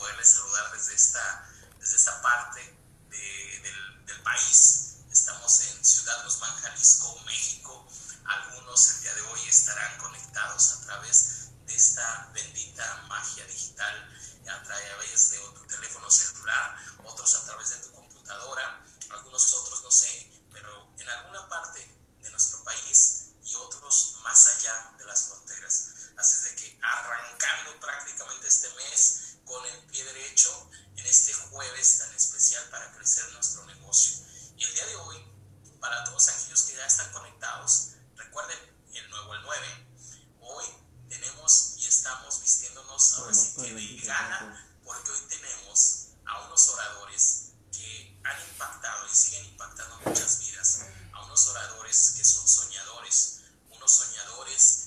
poderles saludar desde esta, desde esta parte del, del país. Estamos en Ciudad Guzmán, Jalisco, México. Algunos el día de hoy estarán conectados a través de esta bendita magia digital a través de tu teléfono celular, otros a través de tu computadora, algunos otros no sé, pero en alguna parte de nuestro país y otros más allá de las fronteras. Así es de que arrancando prácticamente este mes con el pie derecho en este jueves tan especial para crecer nuestro negocio. Y el día de hoy, para todos aquellos que ya están conectados, recuerden el nuevo el 9, hoy tenemos y estamos vistiéndonos ahora sí que de gana, porque hoy tenemos a unos oradores que han impactado y siguen impactando muchas vidas, a unos oradores que son soñadores, unos soñadores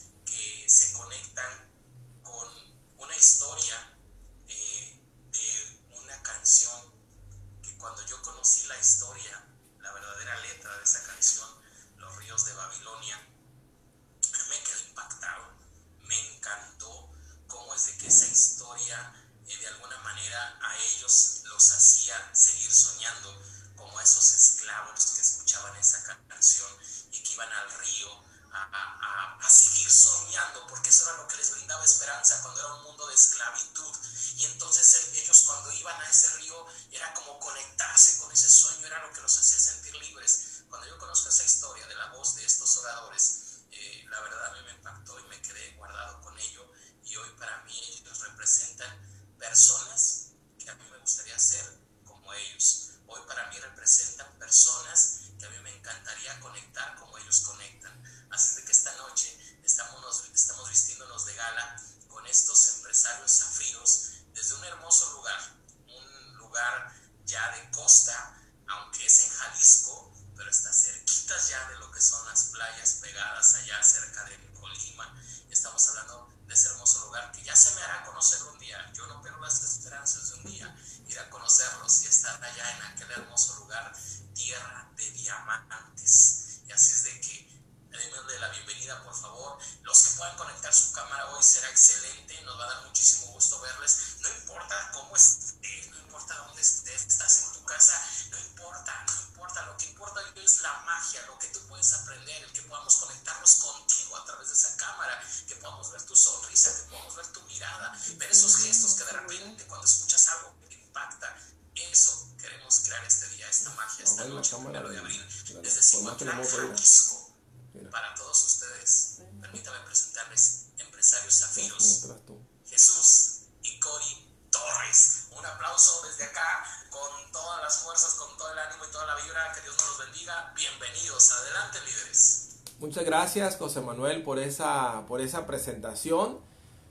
gracias, José Manuel, por esa, por esa presentación.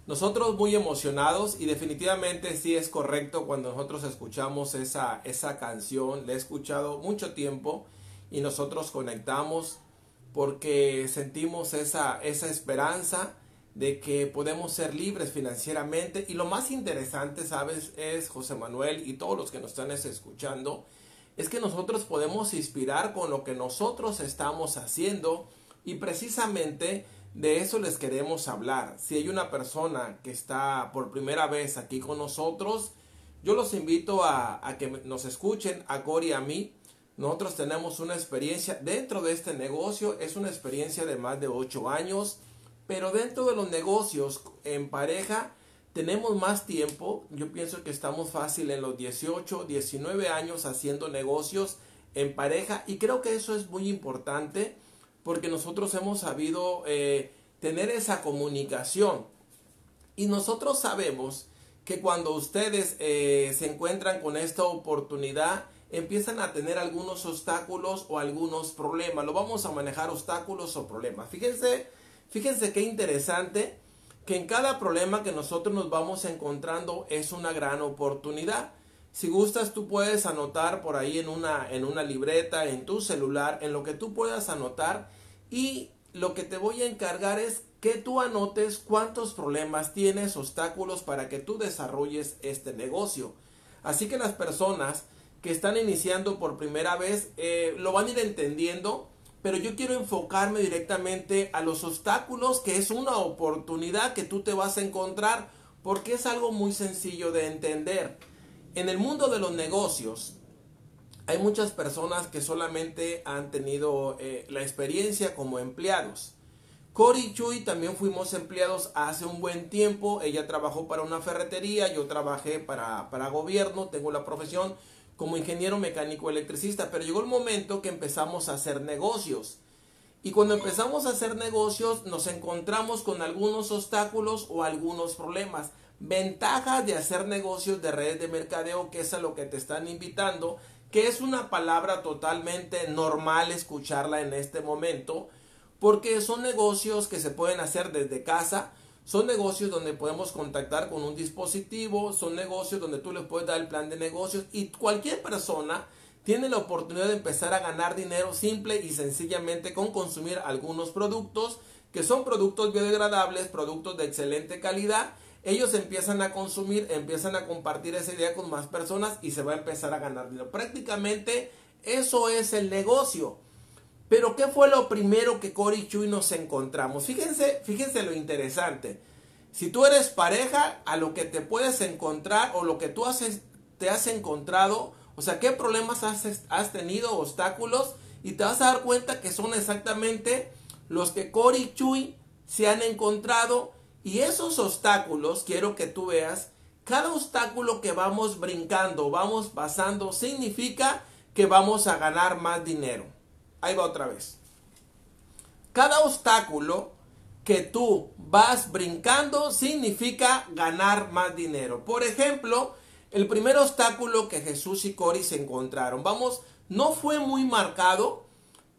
Nosotros muy emocionados y definitivamente sí es correcto cuando nosotros escuchamos esa, esa canción. La he escuchado mucho tiempo y nosotros conectamos porque sentimos esa, esa esperanza de que podemos ser libres financieramente. Y lo más interesante, ¿sabes? Es, José Manuel y todos los que nos están escuchando, es que nosotros podemos inspirar con lo que nosotros estamos haciendo y precisamente de eso les queremos hablar. Si hay una persona que está por primera vez aquí con nosotros, yo los invito a, que nos escuchen, a Cori y a mí, nosotros tenemos una experiencia dentro de este negocio, es una experiencia de más de 8 años, pero dentro de los negocios en pareja tenemos más tiempo. Yo pienso que estamos fácil en los 18, 19 años haciendo negocios en pareja y creo que eso es muy importante porque nosotros hemos sabido eh, tener esa comunicación y nosotros sabemos que cuando ustedes eh, se encuentran con esta oportunidad empiezan a tener algunos obstáculos o algunos problemas. Lo vamos a manejar obstáculos o problemas. Fíjense, fíjense qué interesante que en cada problema que nosotros nos vamos encontrando es una gran oportunidad. Si gustas, tú puedes anotar por ahí en una, en una libreta, en tu celular, en lo que tú puedas anotar. Y lo que te voy a encargar es que tú anotes cuántos problemas tienes, obstáculos para que tú desarrolles este negocio. Así que las personas que están iniciando por primera vez eh, lo van a ir entendiendo, pero yo quiero enfocarme directamente a los obstáculos, que es una oportunidad que tú te vas a encontrar porque es algo muy sencillo de entender. En el mundo de los negocios, hay muchas personas que solamente han tenido eh, la experiencia como empleados. Cory y Chuy también fuimos empleados hace un buen tiempo. Ella trabajó para una ferretería, yo trabajé para, para gobierno, tengo la profesión como ingeniero mecánico electricista, pero llegó el momento que empezamos a hacer negocios. Y cuando empezamos a hacer negocios nos encontramos con algunos obstáculos o algunos problemas. Ventajas de hacer negocios de redes de mercadeo, que es a lo que te están invitando, que es una palabra totalmente normal escucharla en este momento, porque son negocios que se pueden hacer desde casa, son negocios donde podemos contactar con un dispositivo, son negocios donde tú les puedes dar el plan de negocios y cualquier persona tiene la oportunidad de empezar a ganar dinero simple y sencillamente con consumir algunos productos que son productos biodegradables, productos de excelente calidad ellos empiezan a consumir, empiezan a compartir esa idea con más personas y se va a empezar a ganar dinero. Prácticamente eso es el negocio. Pero ¿qué fue lo primero que Cory y Chuy nos encontramos? Fíjense, fíjense lo interesante. Si tú eres pareja, a lo que te puedes encontrar o lo que tú te has encontrado, o sea, qué problemas has, has tenido, obstáculos, y te vas a dar cuenta que son exactamente los que Cory y Chuy se han encontrado y esos obstáculos, quiero que tú veas, cada obstáculo que vamos brincando, vamos pasando, significa que vamos a ganar más dinero. Ahí va otra vez. Cada obstáculo que tú vas brincando significa ganar más dinero. Por ejemplo, el primer obstáculo que Jesús y Cori se encontraron, vamos, no fue muy marcado,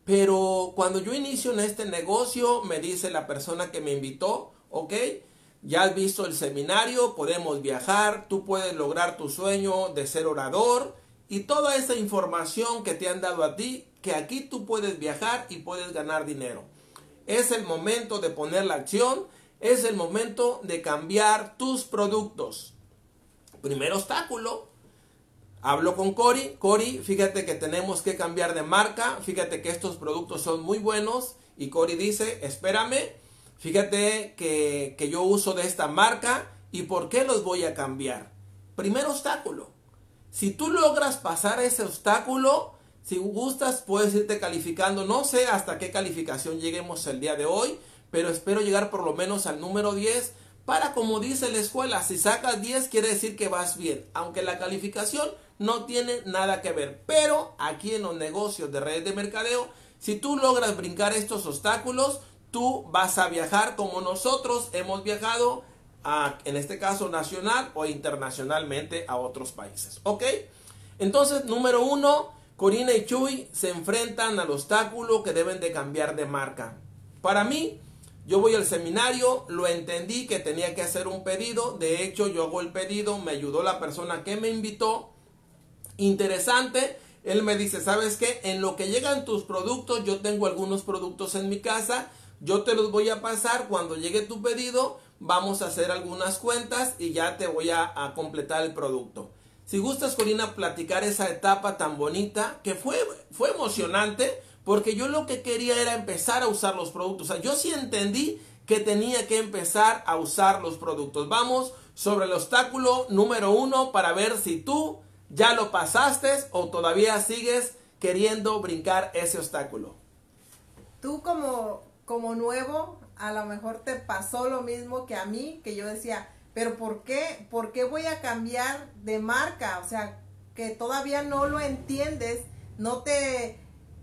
pero cuando yo inicio en este negocio, me dice la persona que me invitó, ¿ok? Ya has visto el seminario, podemos viajar, tú puedes lograr tu sueño de ser orador y toda esa información que te han dado a ti, que aquí tú puedes viajar y puedes ganar dinero. Es el momento de poner la acción, es el momento de cambiar tus productos. Primer obstáculo, hablo con Cory, Cory, fíjate que tenemos que cambiar de marca, fíjate que estos productos son muy buenos y Cory dice, espérame, Fíjate que, yo uso de esta marca y por qué los voy a cambiar. Primer obstáculo. Si tú logras pasar ese obstáculo, si gustas, puedes irte calificando. No sé hasta qué calificación lleguemos el día de hoy, pero espero llegar por lo menos al número 10 para, como dice la escuela, si sacas 10 quiere decir que vas bien, aunque la calificación no tiene nada que ver. Pero aquí en los negocios de redes de mercadeo, si tú logras brincar estos obstáculos, tú vas a viajar como nosotros hemos viajado, en este caso nacional o internacionalmente a otros países. ¿Ok? Entonces, número uno, Corina y Chuy se enfrentan al obstáculo que deben de cambiar de marca. Para mí, yo voy al seminario, lo entendí que tenía que hacer un pedido, de hecho yo hago el pedido, me ayudó la persona que me invitó. Interesante, él me dice, ¿sabes qué? En lo que llegan tus productos, yo tengo algunos productos en mi casa, yo te los voy a pasar cuando llegue tu pedido. Vamos a hacer algunas cuentas y ya te voy a, completar el producto. Si gustas, Corina, platicar esa etapa tan bonita que fue, fue emocionante porque yo lo que quería era empezar a usar los productos. O sea, yo sí entendí que tenía que empezar a usar los productos. Vamos sobre el obstáculo número uno para ver si tú ya lo pasaste o todavía sigues queriendo brincar ese obstáculo. Tú como como nuevo, a lo mejor te pasó lo mismo que a mí, que yo decía, pero ¿por qué? ¿Por qué voy a cambiar de marca? O sea, que todavía no lo entiendes, no te,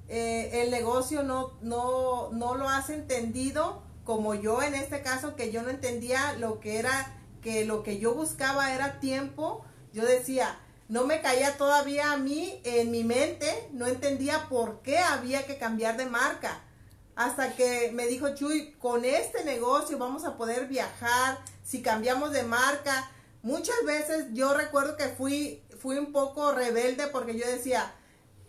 eh, el negocio no, no, no lo has entendido, como yo en este caso, que yo no entendía lo que era, que lo que yo buscaba era tiempo, yo decía, no me caía todavía a mí en mi mente, no entendía por qué había que cambiar de marca hasta que me dijo Chuy, con este negocio vamos a poder viajar, si cambiamos de marca. Muchas veces yo recuerdo que fui, fui un poco rebelde porque yo decía,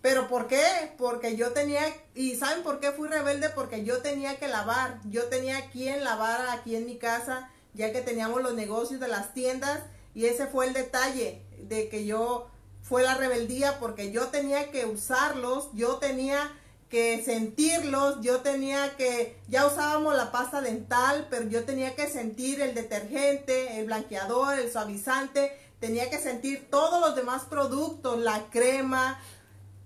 pero ¿por qué? Porque yo tenía, y ¿saben por qué fui rebelde? Porque yo tenía que lavar, yo tenía quien lavar aquí en mi casa, ya que teníamos los negocios de las tiendas, y ese fue el detalle de que yo fue la rebeldía porque yo tenía que usarlos, yo tenía que sentirlos, yo tenía que, ya usábamos la pasta dental, pero yo tenía que sentir el detergente, el blanqueador, el suavizante, tenía que sentir todos los demás productos, la crema,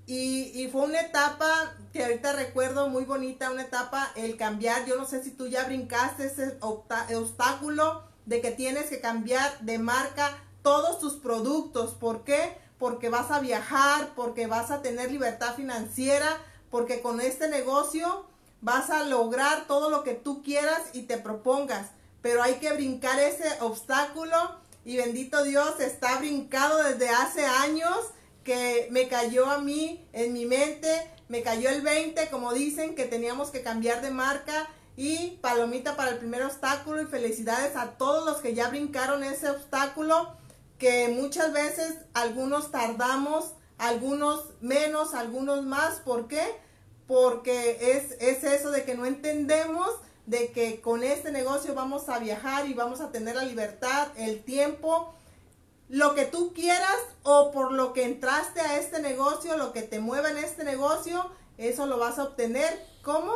y, fue una etapa que ahorita recuerdo muy bonita, una etapa, el cambiar, yo no sé si tú ya brincaste ese obstáculo de que tienes que cambiar de marca todos tus productos. ¿Por qué? Porque vas a viajar, porque vas a tener libertad financiera, porque con este negocio vas a lograr todo lo que tú quieras y te propongas. Pero hay que brincar ese obstáculo y bendito Dios está brincado desde hace años que me cayó a mí en mi mente, me cayó el 20, como dicen, que teníamos que cambiar de marca y palomita para el primer obstáculo y felicidades a todos los que ya brincaron ese obstáculo, que muchas veces algunos tardamos, algunos menos, algunos más, ¿por qué? Porque es, es eso de que no entendemos de que con este negocio vamos a viajar y vamos a tener la libertad, el tiempo, lo que tú quieras o por lo que entraste a este negocio, lo que te mueva en este negocio, eso lo vas a obtener. ¿Cómo?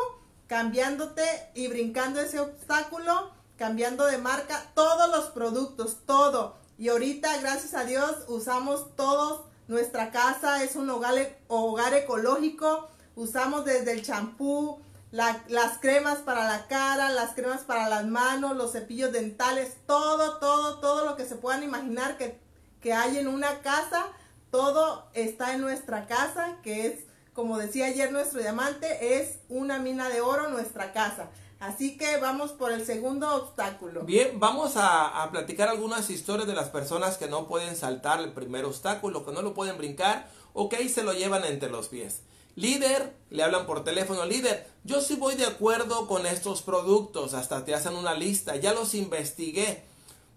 Cambiándote y brincando ese obstáculo, cambiando de marca todos los productos, todo. Y ahorita, gracias a Dios, usamos todos. Nuestra casa es un hogar, hogar ecológico Usamos desde el champú, las cremas para la cara, las cremas para las manos, los cepillos dentales, todo, todo, todo lo que se puedan imaginar que, que hay en una casa, todo está en nuestra casa, que es, como decía ayer nuestro diamante, es una mina de oro nuestra casa. Así que vamos por el segundo obstáculo. Bien, vamos a, a, platicar algunas historias de las personas que no pueden saltar el primer obstáculo, que no lo pueden brincar o que ahí se lo llevan entre los pies. Líder, le hablan por teléfono, líder, yo sí voy de acuerdo con estos productos, hasta te hacen una lista, ya los investigué,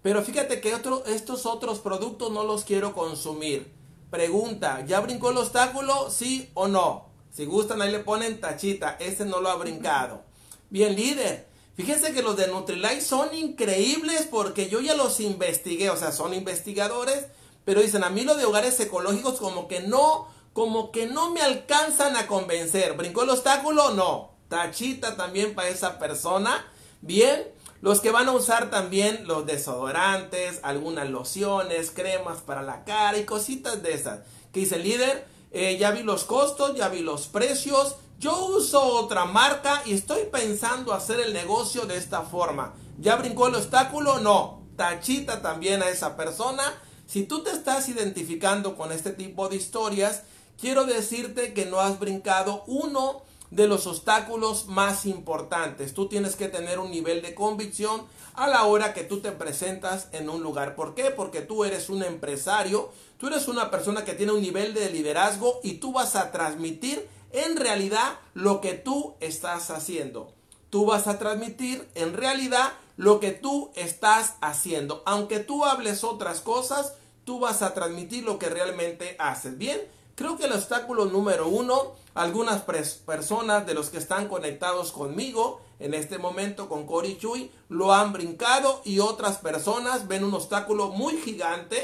pero fíjate que otro, estos otros productos no los quiero consumir. Pregunta, ¿ya brincó el obstáculo? ¿Sí o no? Si gustan, ahí le ponen tachita, ese no lo ha brincado. Bien, líder, fíjense que los de Nutrilite son increíbles porque yo ya los investigué, o sea, son investigadores, pero dicen, a mí lo de hogares ecológicos como que no como que no me alcanzan a convencer. ¿Brincó el obstáculo? No. Tachita también para esa persona. Bien. Los que van a usar también los desodorantes, algunas lociones, cremas para la cara y cositas de esas. Que dice el líder, eh, ya vi los costos, ya vi los precios. Yo uso otra marca y estoy pensando hacer el negocio de esta forma. ¿Ya brincó el obstáculo? No. Tachita también a esa persona. Si tú te estás identificando con este tipo de historias, quiero decirte que no has brincado uno de los obstáculos más importantes. Tú tienes que tener un nivel de convicción a la hora que tú te presentas en un lugar. ¿Por qué? Porque tú eres un empresario, tú eres una persona que tiene un nivel de liderazgo y tú vas a transmitir en realidad lo que tú estás haciendo. Tú vas a transmitir en realidad lo que tú estás haciendo. Aunque tú hables otras cosas, tú vas a transmitir lo que realmente haces. Bien, Creo que el obstáculo número uno, algunas personas de los que están conectados conmigo en este momento con Cory Chuy lo han brincado y otras personas ven un obstáculo muy gigante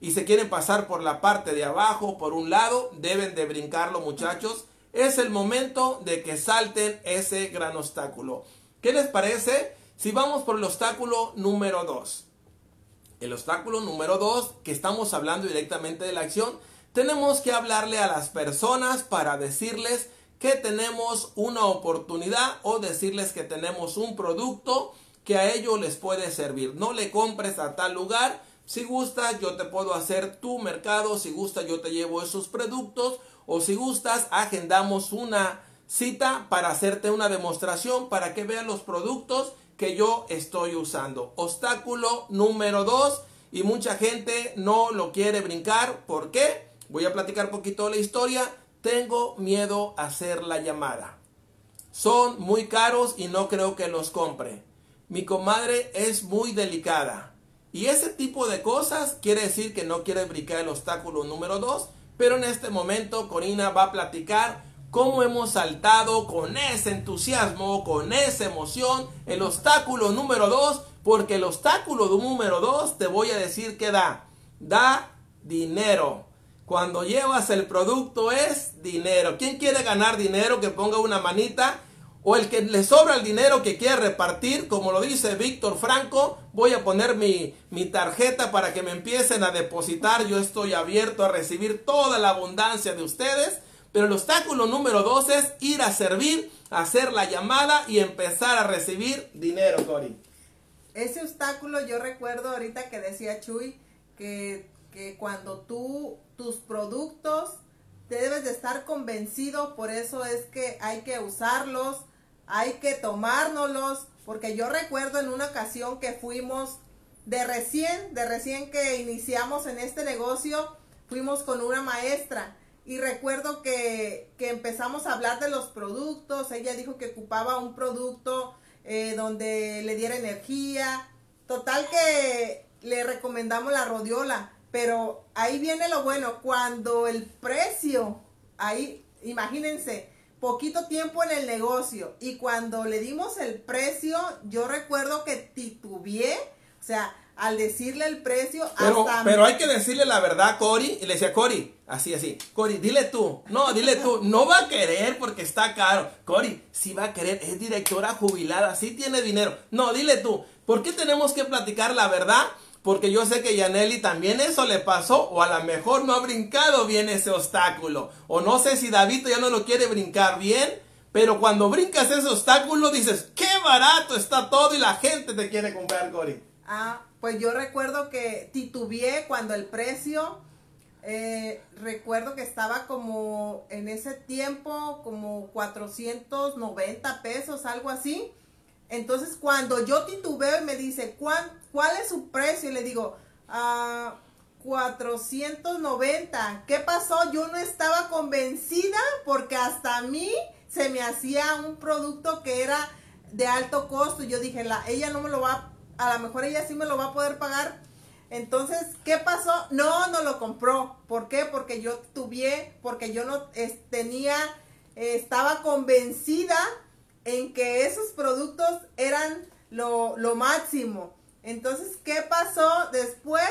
y se quieren pasar por la parte de abajo, por un lado, deben de brincarlo muchachos. Es el momento de que salten ese gran obstáculo. ¿Qué les parece si vamos por el obstáculo número dos? El obstáculo número dos, que estamos hablando directamente de la acción, tenemos que hablarle a las personas para decirles que tenemos una oportunidad o decirles que tenemos un producto que a ellos les puede servir. No le compres a tal lugar. Si gustas, yo te puedo hacer tu mercado. Si gustas, yo te llevo esos productos. O si gustas, agendamos una cita para hacerte una demostración para que vean los productos que yo estoy usando. Obstáculo número dos. Y mucha gente no lo quiere brincar. ¿Por qué? Voy a platicar poquito la historia. Tengo miedo a hacer la llamada. Son muy caros y no creo que los compre. Mi comadre es muy delicada. Y ese tipo de cosas quiere decir que no quiere brincar el obstáculo número 2. Pero en este momento Corina va a platicar cómo hemos saltado con ese entusiasmo, con esa emoción, el obstáculo número 2. Porque el obstáculo número 2 te voy a decir que da. Da dinero. Cuando llevas el producto es dinero. ¿Quién quiere ganar dinero? Que ponga una manita. O el que le sobra el dinero que quiere repartir, como lo dice Víctor Franco, voy a poner mi, mi tarjeta para que me empiecen a depositar. Yo estoy abierto a recibir toda la abundancia de ustedes. Pero el obstáculo número dos es ir a servir, hacer la llamada y empezar a recibir dinero, Cori. Ese obstáculo yo recuerdo ahorita que decía Chuy que, cuando tú, tus productos, debes de estar convencido, por eso es que hay que usarlos, hay que tomárnoslos, porque yo recuerdo en una ocasión que fuimos de recién, de recién que iniciamos en este negocio, fuimos con una maestra y recuerdo que, que empezamos a hablar de los productos, ella dijo que ocupaba un producto eh, donde le diera energía, total que le recomendamos la rodiola, pero ahí viene lo bueno, cuando el precio, ahí, imagínense, poquito tiempo en el negocio y cuando le dimos el precio, yo recuerdo que titubeé, o sea, al decirle el precio. Pero, pero hay que decirle la verdad, Cori. Y le decía, Cori, así, así. Cori, dile tú. No, dile tú. No va a querer porque está caro. Cori, sí va a querer. Es directora jubilada. Sí tiene dinero. No, dile tú. ¿Por qué tenemos que platicar la verdad? Porque yo sé que Yaneli también eso le pasó. O a lo mejor no ha brincado bien ese obstáculo. O no sé si David ya no lo quiere brincar bien. Pero cuando brincas ese obstáculo dices, qué barato está todo y la gente te quiere comprar, Cori. Ah, pues yo recuerdo que titubeé cuando el precio, eh, recuerdo que estaba como en ese tiempo como 490 pesos, algo así. Entonces cuando yo titubeo y me dice, ¿cuál, cuál es su precio? Y le digo, ah, 490. ¿Qué pasó? Yo no estaba convencida porque hasta a mí se me hacía un producto que era de alto costo. Yo dije, la, ella no me lo va a lo mejor ella sí me lo va a poder pagar. Entonces, ¿qué pasó? No, no lo compró. ¿Por qué? Porque yo tuve, porque yo no tenía, estaba convencida en que esos productos eran lo, lo máximo. Entonces, ¿qué pasó después?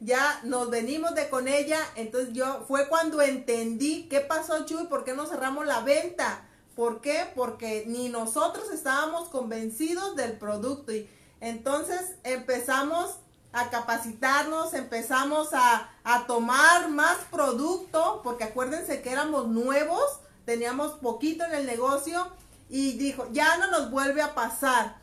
Ya nos venimos de con ella. Entonces yo, fue cuando entendí qué pasó, Chuy, por qué no cerramos la venta. ¿Por qué? Porque ni nosotros estábamos convencidos del producto. Y, entonces empezamos a capacitarnos, empezamos a, tomar más producto, porque acuérdense que éramos nuevos, teníamos poquito en el negocio y dijo, ya no nos vuelve a pasar.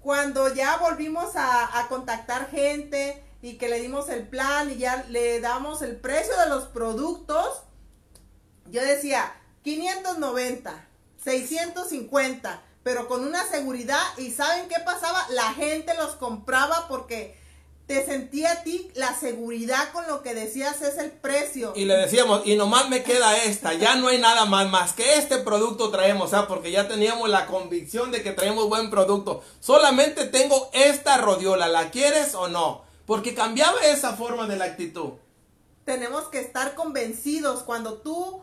Cuando ya volvimos a, a contactar gente y que le dimos el plan y ya le damos el precio de los productos, yo decía 590, 650 pero con una seguridad. ¿Y saben qué pasaba? La gente los compraba porque te sentía a ti la seguridad con lo que decías es el precio. Y le decíamos, y nomás me queda esta, ya no hay nada más, más que este producto traemos, ¿ah? porque ya teníamos la convicción de que traemos buen producto. Solamente tengo esta rodiola, ¿la quieres o no? Porque cambiaba esa forma de la actitud. Tenemos que estar convencidos cuando tú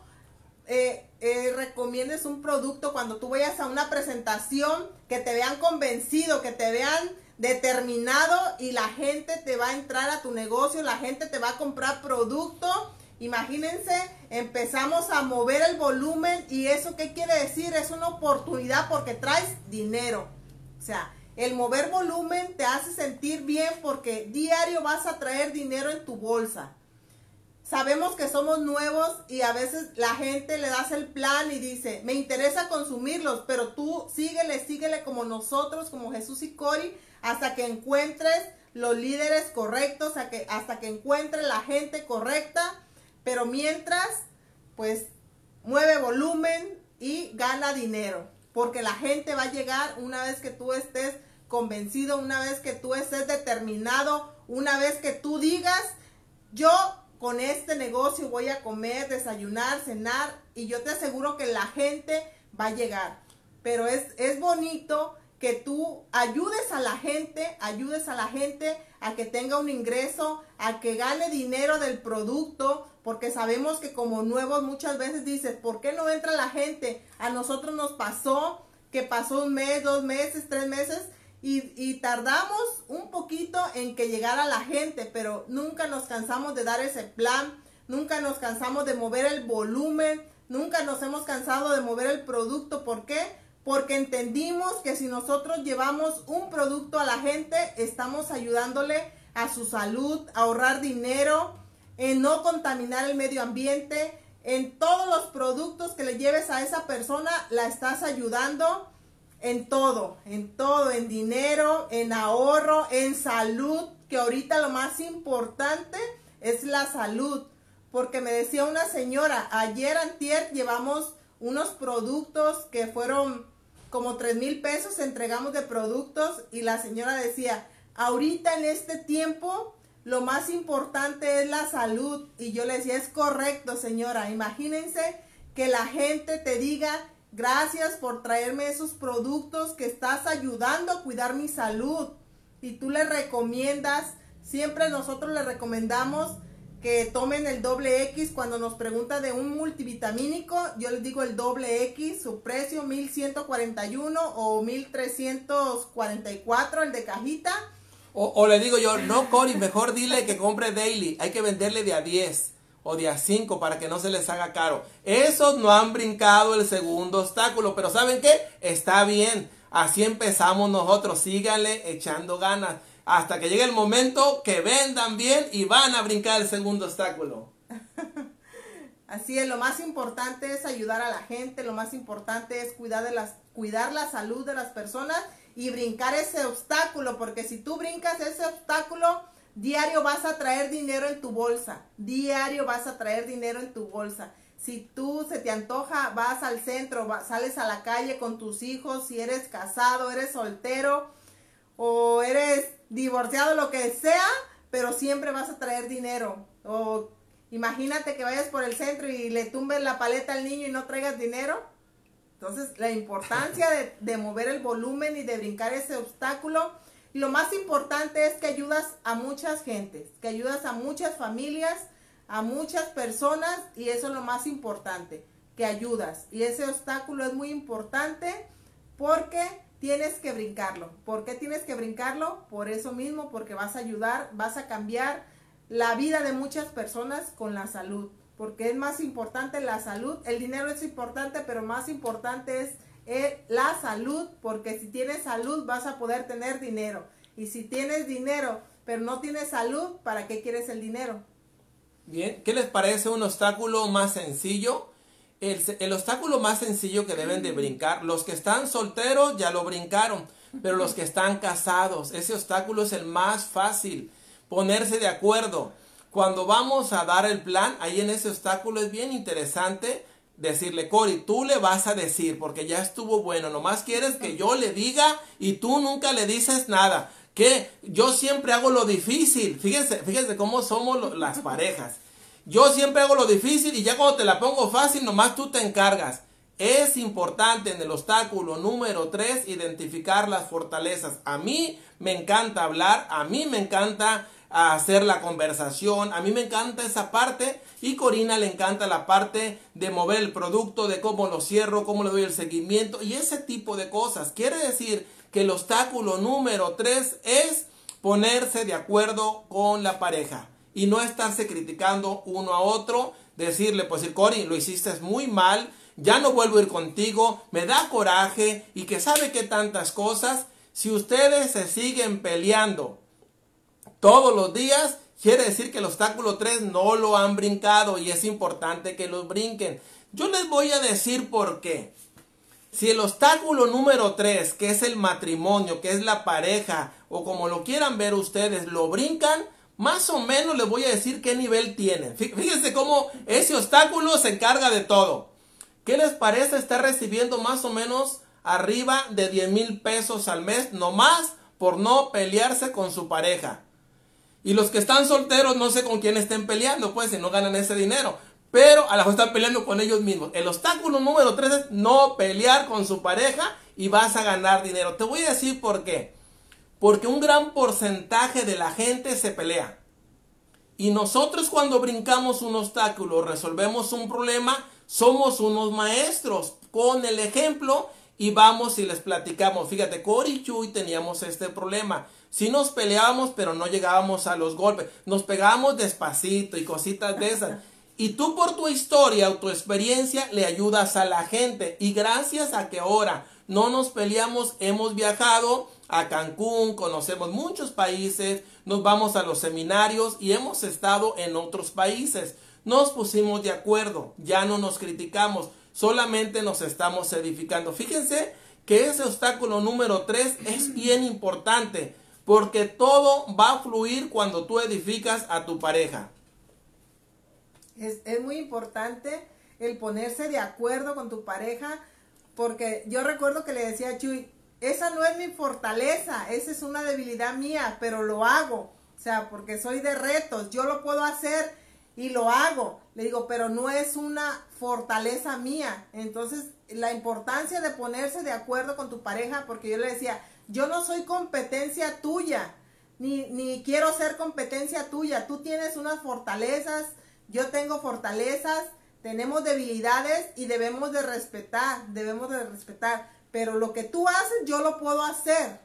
eh, eh, recomiendes un producto cuando tú vayas a una presentación, que te vean convencido, que te vean determinado y la gente te va a entrar a tu negocio, la gente te va a comprar producto. Imagínense, empezamos a mover el volumen y eso qué quiere decir? Es una oportunidad porque traes dinero. O sea, el mover volumen te hace sentir bien porque diario vas a traer dinero en tu bolsa sabemos que somos nuevos y a veces la gente le das el plan y dice, me interesa consumirlos, pero tú síguele, síguele como nosotros, como Jesús y Cori, hasta que encuentres los líderes correctos, hasta que, hasta que encuentres la gente correcta, pero mientras, pues, mueve volumen y gana dinero, porque la gente va a llegar una vez que tú estés convencido, una vez que tú estés determinado, una vez que tú digas, yo con este negocio voy a comer, desayunar, cenar y yo te aseguro que la gente va a llegar. Pero es, es bonito que tú ayudes a la gente, ayudes a la gente a que tenga un ingreso, a que gane dinero del producto, porque sabemos que como nuevos muchas veces dices, ¿por qué no entra la gente? A nosotros nos pasó que pasó un mes, dos meses, tres meses y, tardamos un poquito en que llegara la gente, pero nunca nos cansamos de dar ese plan nunca nos cansamos de mover el volumen, nunca nos hemos cansado de mover el producto. ¿Por qué? Porque entendimos que si nosotros llevamos un producto a la gente, estamos ayudándole a su salud, a ahorrar dinero, en no contaminar el medio ambiente, en todos los productos que le lleves a esa persona, la estás ayudando en todo, en todo, en dinero, en ahorro, en salud, que ahorita lo más importante es la salud. Porque me decía una señora, ayer antier llevamos unos productos que fueron como tres mil pesos, entregamos de productos y la señora decía, ahorita en este tiempo lo más importante es la salud. Y yo le decía, es correcto señora, imagínense que la gente te diga, gracias por traerme esos productos que estás ayudando a cuidar mi salud. Y tú le recomiendas, siempre nosotros le recomendamos que tomen el doble X cuando nos pregunta de un multivitamínico, yo les digo el doble X, su precio 1141 o 1344 el de cajita. O, le digo yo, no Cory, mejor dile que compre daily, hay que venderle de a 10 o de a 5 para que no se les haga caro. Esos no han brincado el segundo obstáculo, pero ¿saben qué? Está bien. Así empezamos nosotros. Síganle echando ganas hasta que llegue el momento que vendan bien y van a brincar el segundo obstáculo. Así es, lo más importante es ayudar a la gente, lo más importante es cuidar, de las, cuidar la salud de las personas y brincar ese obstáculo, porque si tú brincas ese obstáculo, diario vas a traer dinero en tu bolsa, diario vas a traer dinero en tu bolsa. Si tú se te antoja, vas al centro, sales a la calle con tus hijos, si eres casado, eres soltero o eres divorciado, lo que sea, pero siempre vas a traer dinero. O imagínate que vayas por el centro y le tumbes la paleta al niño y no traigas dinero. Entonces, la importancia de, mover el volumen y de brincar ese obstáculo. Lo más importante es que ayudas a muchas gentes, que ayudas a muchas familias, a muchas personas y eso es lo más importante, que ayudas. Y ese obstáculo es muy importante porque tienes que brincarlo. ¿Por qué tienes que brincarlo? Por eso mismo, porque vas a ayudar, vas a cambiar la vida de muchas personas con la salud. Porque es más importante la salud. El dinero es importante, pero más importante es eh, la salud. Porque si tienes salud vas a poder tener dinero. Y si tienes dinero, pero no tienes salud, ¿para qué quieres el dinero? Bien, ¿qué les parece un obstáculo más sencillo? El, obstáculo más sencillo que deben de brincar, los que están solteros ya lo brincaron, pero los que están casados, ese obstáculo es el más fácil, ponerse de acuerdo. Cuando vamos a dar el plan, ahí en ese obstáculo es bien interesante decirle, Cori, tú le vas a decir, porque ya estuvo bueno, nomás quieres que yo le diga y tú nunca le dices nada. Que yo siempre hago lo difícil. Fíjense, fíjense cómo somos las parejas. Yo siempre hago lo difícil y ya cuando te la pongo fácil, nomás tú te encargas. Es importante en el obstáculo número 3 identificar las fortalezas. A mí me encanta hablar, a mí me encanta hacer la conversación, a mí me encanta esa parte y Corina le encanta la parte de mover el producto, de cómo lo cierro, cómo le doy el seguimiento y ese tipo de cosas. Quiere decir que el obstáculo número 3 es ponerse de acuerdo con la pareja y no estarse criticando uno a otro, decirle, pues si Cory, lo hiciste muy mal, ya no vuelvo a ir contigo, me da coraje y que sabe que tantas cosas, si ustedes se siguen peleando todos los días, quiere decir que el obstáculo 3 no lo han brincado y es importante que los brinquen. Yo les voy a decir por qué. Si el obstáculo número 3, que es el matrimonio, que es la pareja, o como lo quieran ver ustedes, lo brincan, más o menos les voy a decir qué nivel tienen. Fíjense cómo ese obstáculo se encarga de todo. ¿Qué les parece estar recibiendo más o menos arriba de 10 mil pesos al mes, nomás por no pelearse con su pareja? Y los que están solteros, no sé con quién estén peleando, pues, si no ganan ese dinero. Pero a la vez están peleando con ellos mismos. El obstáculo número 3 es no pelear con su pareja y vas a ganar dinero. Te voy a decir por qué. Porque un gran porcentaje de la gente se pelea. Y nosotros cuando brincamos un obstáculo, resolvemos un problema, somos unos maestros con el ejemplo y vamos y les platicamos. Fíjate, Cory y Chuy teníamos este problema. Sí nos peleábamos, pero no llegábamos a los golpes. Nos pegábamos despacito y cositas de esas. Y tú por tu historia o tu experiencia le ayudas a la gente. Y gracias a que ahora no nos peleamos, hemos viajado a Cancún, conocemos muchos países, nos vamos a los seminarios y hemos estado en otros países. Nos pusimos de acuerdo, ya no nos criticamos, solamente nos estamos edificando. Fíjense que ese obstáculo número 3 es bien importante porque todo va a fluir cuando tú edificas a tu pareja. Es, es muy importante el ponerse de acuerdo con tu pareja porque yo recuerdo que le decía a Chuy, esa no es mi fortaleza, esa es una debilidad mía, pero lo hago. O sea, porque soy de retos, yo lo puedo hacer y lo hago. Le digo, pero no es una fortaleza mía. Entonces, la importancia de ponerse de acuerdo con tu pareja, porque yo le decía, yo no soy competencia tuya, ni, ni quiero ser competencia tuya. Tú tienes unas fortalezas, yo tengo fortalezas, tenemos debilidades y debemos de respetar, debemos de respetar. Pero lo que tú haces, yo lo puedo hacer.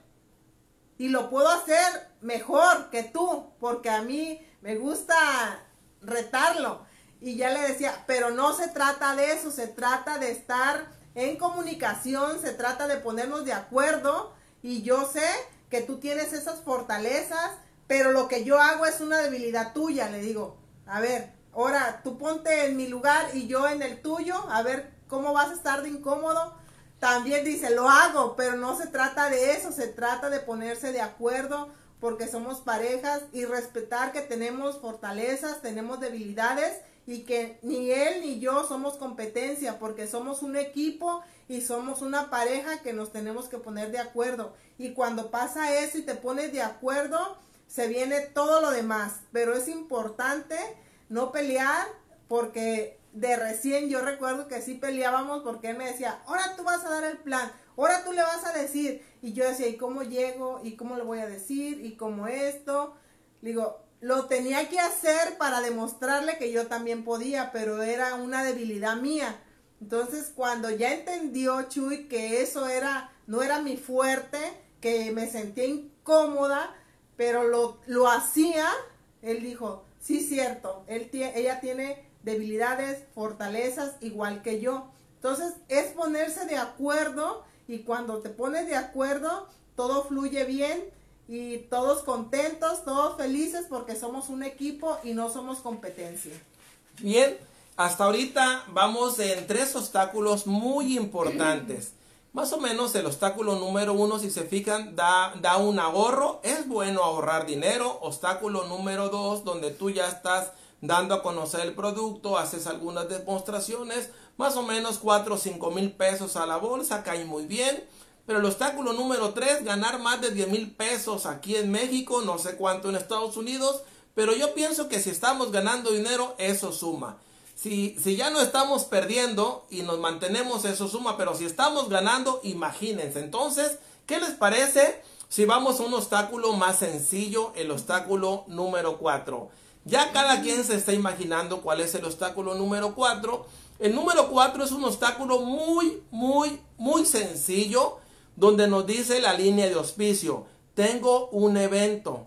Y lo puedo hacer mejor que tú, porque a mí me gusta retarlo. Y ya le decía, pero no se trata de eso, se trata de estar en comunicación, se trata de ponernos de acuerdo. Y yo sé que tú tienes esas fortalezas, pero lo que yo hago es una debilidad tuya, le digo. A ver, ahora tú ponte en mi lugar y yo en el tuyo, a ver cómo vas a estar de incómodo también dice, lo hago, pero no se trata de eso, se trata de ponerse de acuerdo porque somos parejas y respetar que tenemos fortalezas, tenemos debilidades y que ni él ni yo somos competencia porque somos un equipo y somos una pareja que nos tenemos que poner de acuerdo. Y cuando pasa eso y te pones de acuerdo, se viene todo lo demás. Pero es importante no pelear porque de recién yo recuerdo que sí peleábamos porque él me decía, ahora tú vas a dar el plan, ahora tú le vas a decir. Y yo decía, ¿y cómo llego? ¿Y cómo le voy a decir? ¿Y cómo esto? Digo, lo tenía que hacer para demostrarle que yo también podía, pero era una debilidad mía. Entonces, cuando ya entendió Chuy que eso era, no era mi fuerte, que me sentía incómoda, pero lo, lo hacía, él dijo, sí, cierto, él ella tiene debilidades, fortalezas, igual que yo. Entonces es ponerse de acuerdo y cuando te pones de acuerdo, todo fluye bien y todos contentos, todos felices porque somos un equipo y no somos competencia. Bien, hasta ahorita vamos en tres obstáculos muy importantes. Más o menos el obstáculo número uno, si se fijan, da, da un ahorro. Es bueno ahorrar dinero. Obstáculo número dos, donde tú ya estás dando a conocer el producto, haces algunas demostraciones, más o menos 4 o 5 mil pesos a la bolsa, cae muy bien. Pero el obstáculo número 3, ganar más de 10 mil pesos aquí en México, no sé cuánto en Estados Unidos, pero yo pienso que si estamos ganando dinero, eso suma. Si, si ya no estamos perdiendo y nos mantenemos, eso suma, pero si estamos ganando, imagínense. Entonces, ¿qué les parece si vamos a un obstáculo más sencillo, el obstáculo número 4? Ya cada quien se está imaginando cuál es el obstáculo número 4. El número 4 es un obstáculo muy, muy, muy sencillo donde nos dice la línea de auspicio. Tengo un evento.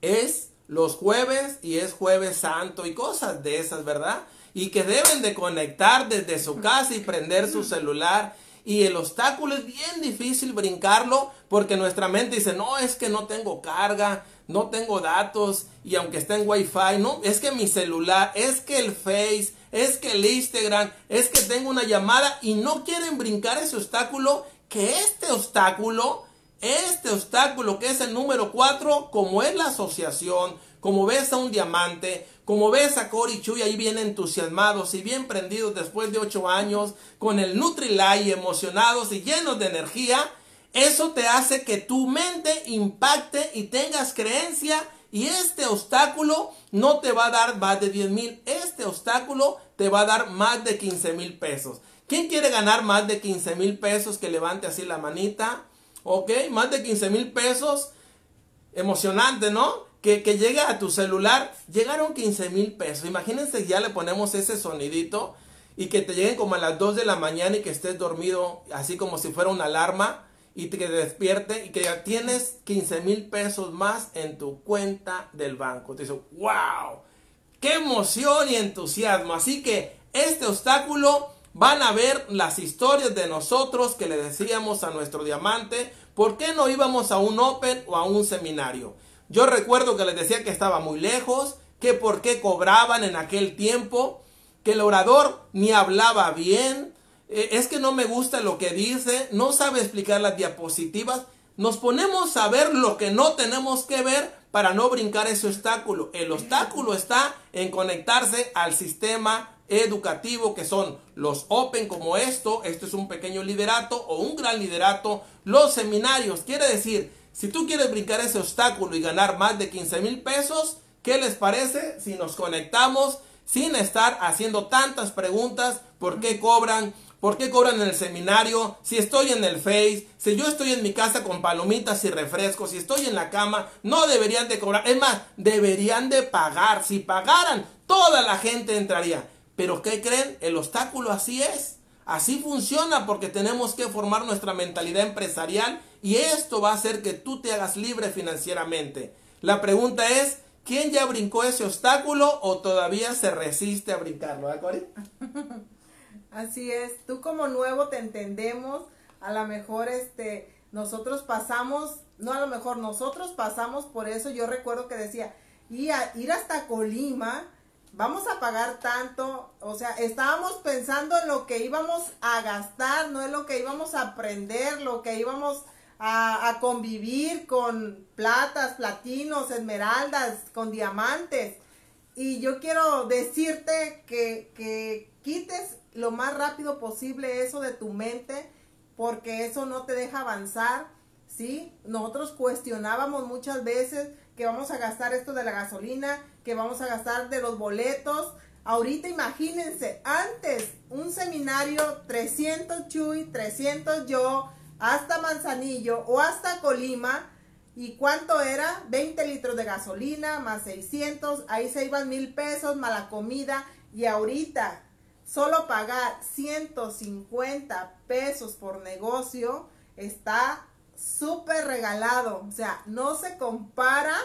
Es los jueves y es jueves santo y cosas de esas, ¿verdad? Y que deben de conectar desde su casa y prender su celular. Y el obstáculo es bien difícil brincarlo porque nuestra mente dice, no, es que no tengo carga, no tengo datos y aunque esté en wifi, no, es que mi celular, es que el Face, es que el Instagram, es que tengo una llamada y no quieren brincar ese obstáculo, que este obstáculo, este obstáculo que es el número 4, como es la asociación, como ves a un diamante, como ves a Cory Chuy ahí bien entusiasmados y bien prendidos después de 8 años, con el Nutrilite emocionados y llenos de energía, eso te hace que tu mente impacte y tengas creencia y este obstáculo no te va a dar más de 10 mil. Este obstáculo te va a dar más de 15 mil pesos. ¿Quién quiere ganar más de 15 mil pesos? Que levante así la manita. ¿Ok? Más de 15 mil pesos. Emocionante, ¿no? Que, que llegue a tu celular. Llegaron 15 mil pesos. Imagínense, ya le ponemos ese sonidito. Y que te lleguen como a las 2 de la mañana y que estés dormido así como si fuera una alarma y que te despierte y que ya tienes 15 mil pesos más en tu cuenta del banco. Te dice, wow, qué emoción y entusiasmo. Así que este obstáculo van a ver las historias de nosotros que le decíamos a nuestro diamante, ¿por qué no íbamos a un Open o a un seminario? Yo recuerdo que les decía que estaba muy lejos, que por qué cobraban en aquel tiempo, que el orador ni hablaba bien, eh, es que no me gusta lo que dice, no sabe explicar las diapositivas. Nos ponemos a ver lo que no tenemos que ver para no brincar ese obstáculo. El obstáculo está en conectarse al sistema educativo que son los Open como esto, esto es un pequeño liderato o un gran liderato, los seminarios, quiere decir, si tú quieres brincar ese obstáculo y ganar más de 15 mil pesos, ¿qué les parece si nos conectamos sin estar haciendo tantas preguntas? ¿Por qué cobran? ¿Por qué cobran en el seminario? Si estoy en el Face, si yo estoy en mi casa con palomitas y refrescos, si estoy en la cama, no deberían de cobrar. Es más, deberían de pagar. Si pagaran, toda la gente entraría. Pero ¿qué creen? El obstáculo así es. Así funciona porque tenemos que formar nuestra mentalidad empresarial y esto va a hacer que tú te hagas libre financieramente. La pregunta es, ¿quién ya brincó ese obstáculo o todavía se resiste a brincarlo? ¿eh, Cori? Así es, tú como nuevo te entendemos, a lo mejor este, nosotros pasamos, no a lo mejor nosotros pasamos por eso, yo recuerdo que decía, y ir hasta Colima, vamos a pagar tanto, o sea, estábamos pensando en lo que íbamos a gastar, no en lo que íbamos a aprender, lo que íbamos a, a convivir con platas, platinos, esmeraldas, con diamantes. Y yo quiero decirte que, que quites lo más rápido posible eso de tu mente, porque eso no te deja avanzar, ¿sí? Nosotros cuestionábamos muchas veces que vamos a gastar esto de la gasolina, que vamos a gastar de los boletos. Ahorita imagínense, antes un seminario 300 Chuy, 300 yo, hasta Manzanillo o hasta Colima. ¿Y cuánto era? 20 litros de gasolina más 600, ahí se iban mil pesos más la comida. Y ahorita solo pagar 150 pesos por negocio está súper regalado. O sea, no se compara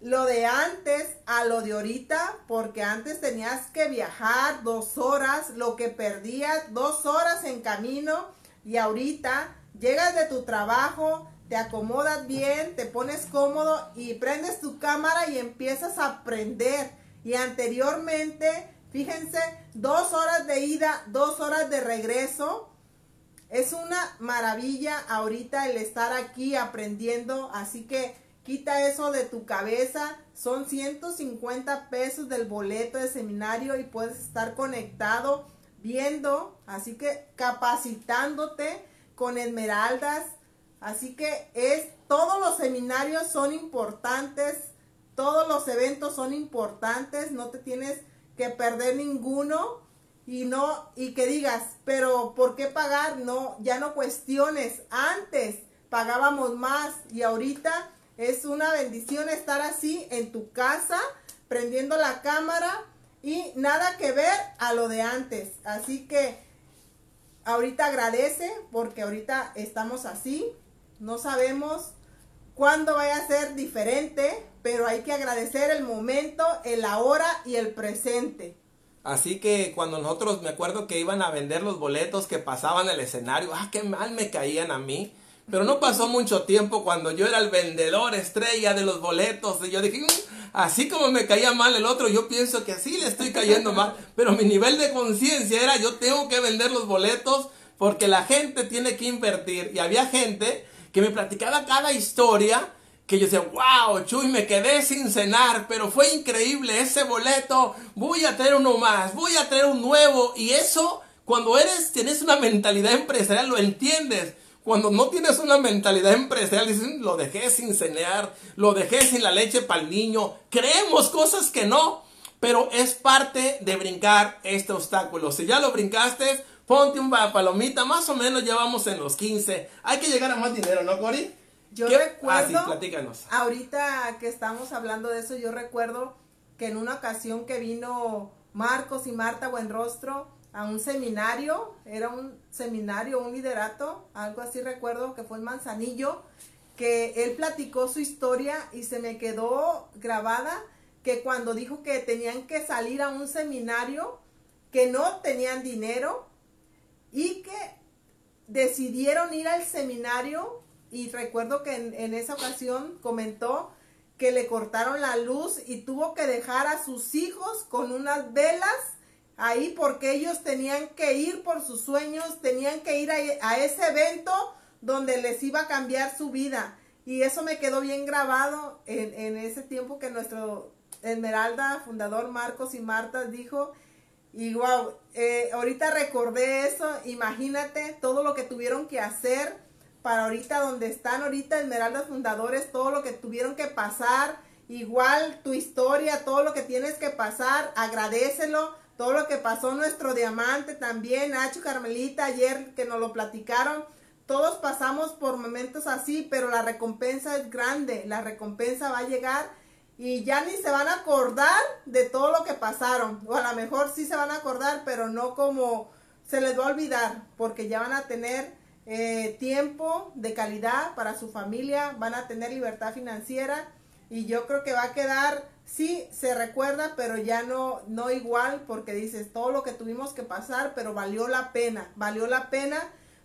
lo de antes a lo de ahorita, porque antes tenías que viajar dos horas, lo que perdías dos horas en camino, y ahorita llegas de tu trabajo, te acomodas bien, te pones cómodo y prendes tu cámara y empiezas a aprender. Y anteriormente, fíjense, dos horas de ida, dos horas de regreso. Es una maravilla ahorita el estar aquí aprendiendo, así que Quita eso de tu cabeza. Son 150 pesos del boleto de seminario y puedes estar conectado viendo, así que capacitándote con esmeraldas. Así que es, todos los seminarios son importantes, todos los eventos son importantes, no te tienes que perder ninguno y no, y que digas, pero ¿por qué pagar? No, ya no cuestiones. Antes pagábamos más y ahorita es una bendición estar así en tu casa, prendiendo la cámara y nada que ver a lo de antes. Así que ahorita agradece porque ahorita estamos así. No sabemos cuándo vaya a ser diferente, pero hay que agradecer el momento, el ahora y el presente. Así que cuando nosotros me acuerdo que iban a vender los boletos que pasaban el escenario, ah, qué mal me caían a mí. Pero no pasó mucho tiempo cuando yo era el vendedor estrella de los boletos. Y yo dije, mm, así como me caía mal el otro, yo pienso que así le estoy cayendo mal. Pero mi nivel de conciencia era, yo tengo que vender los boletos porque la gente tiene que invertir. Y había gente que me platicaba cada historia que yo decía, wow, Chuy, me quedé sin cenar, pero fue increíble ese boleto, voy a traer uno más, voy a traer un nuevo. Y eso, cuando eres, tienes una mentalidad empresarial, lo entiendes. Cuando no tienes una mentalidad empresarial, lo dejé sin cenear, lo dejé sin la leche para el niño. Creemos cosas que no, pero es parte de brincar este obstáculo. Si ya lo brincaste, ponte un palomita, más o menos ya vamos en los 15. Hay que llegar a más dinero, ¿no, Cori? Yo recuerdo, ah, platícanos. ahorita que estamos hablando de eso, yo recuerdo que en una ocasión que vino Marcos y Marta Buenrostro, a un seminario, era un seminario, un liderato, algo así recuerdo que fue en Manzanillo, que él platicó su historia y se me quedó grabada que cuando dijo que tenían que salir a un seminario, que no tenían dinero y que decidieron ir al seminario y recuerdo que en, esa ocasión comentó que le cortaron la luz y tuvo que dejar a sus hijos con unas velas ahí porque ellos tenían que ir por sus sueños, tenían que ir a, ese evento donde les iba a cambiar su vida. Y eso me quedó bien grabado en, en ese tiempo que nuestro Esmeralda, fundador Marcos y Marta, dijo, y wow, eh, ahorita recordé eso, imagínate todo lo que tuvieron que hacer para ahorita donde están ahorita Esmeraldas Fundadores, todo lo que tuvieron que pasar, igual tu historia, todo lo que tienes que pasar, agradecelo, todo lo que pasó nuestro diamante también, Nacho Carmelita, ayer que nos lo platicaron, todos pasamos por momentos así, pero la recompensa es grande, la recompensa va a llegar y ya ni se van a acordar de todo lo que pasaron. O a lo mejor sí se van a acordar, pero no como se les va a olvidar, porque ya van a tener eh, tiempo de calidad para su familia, van a tener libertad financiera y yo creo que va a quedar, sí, se recuerda, pero ya no, no igual, porque dices todo lo que tuvimos que pasar, pero valió la pena, valió la pena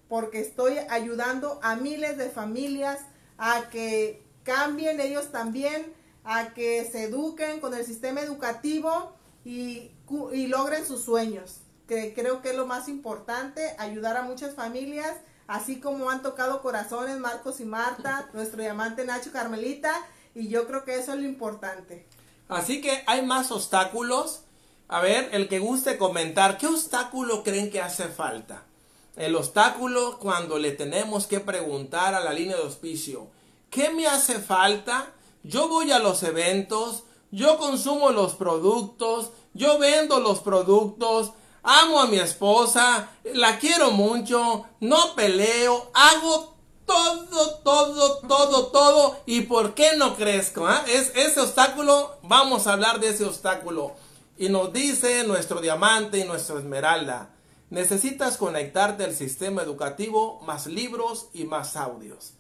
porque estoy ayudando a miles de familias a que cambien ellos también a que se eduquen con el sistema educativo y, y logren sus sueños, que creo que es lo más importante, ayudar a muchas familias, así como han tocado corazones Marcos y Marta, nuestro diamante Nacho Carmelita, y yo creo que eso es lo importante. Así que hay más obstáculos. A ver, el que guste comentar, ¿qué obstáculo creen que hace falta? El obstáculo cuando le tenemos que preguntar a la línea de auspicio, ¿qué me hace falta? Yo voy a los eventos, yo consumo los productos, yo vendo los productos, amo a mi esposa, la quiero mucho, no peleo, hago todo, todo, todo, todo. ¿Y por qué no crezco? Ah? Es ese obstáculo, vamos a hablar de ese obstáculo. Y nos dice nuestro diamante y nuestra esmeralda, necesitas conectarte al sistema educativo, más libros y más audios.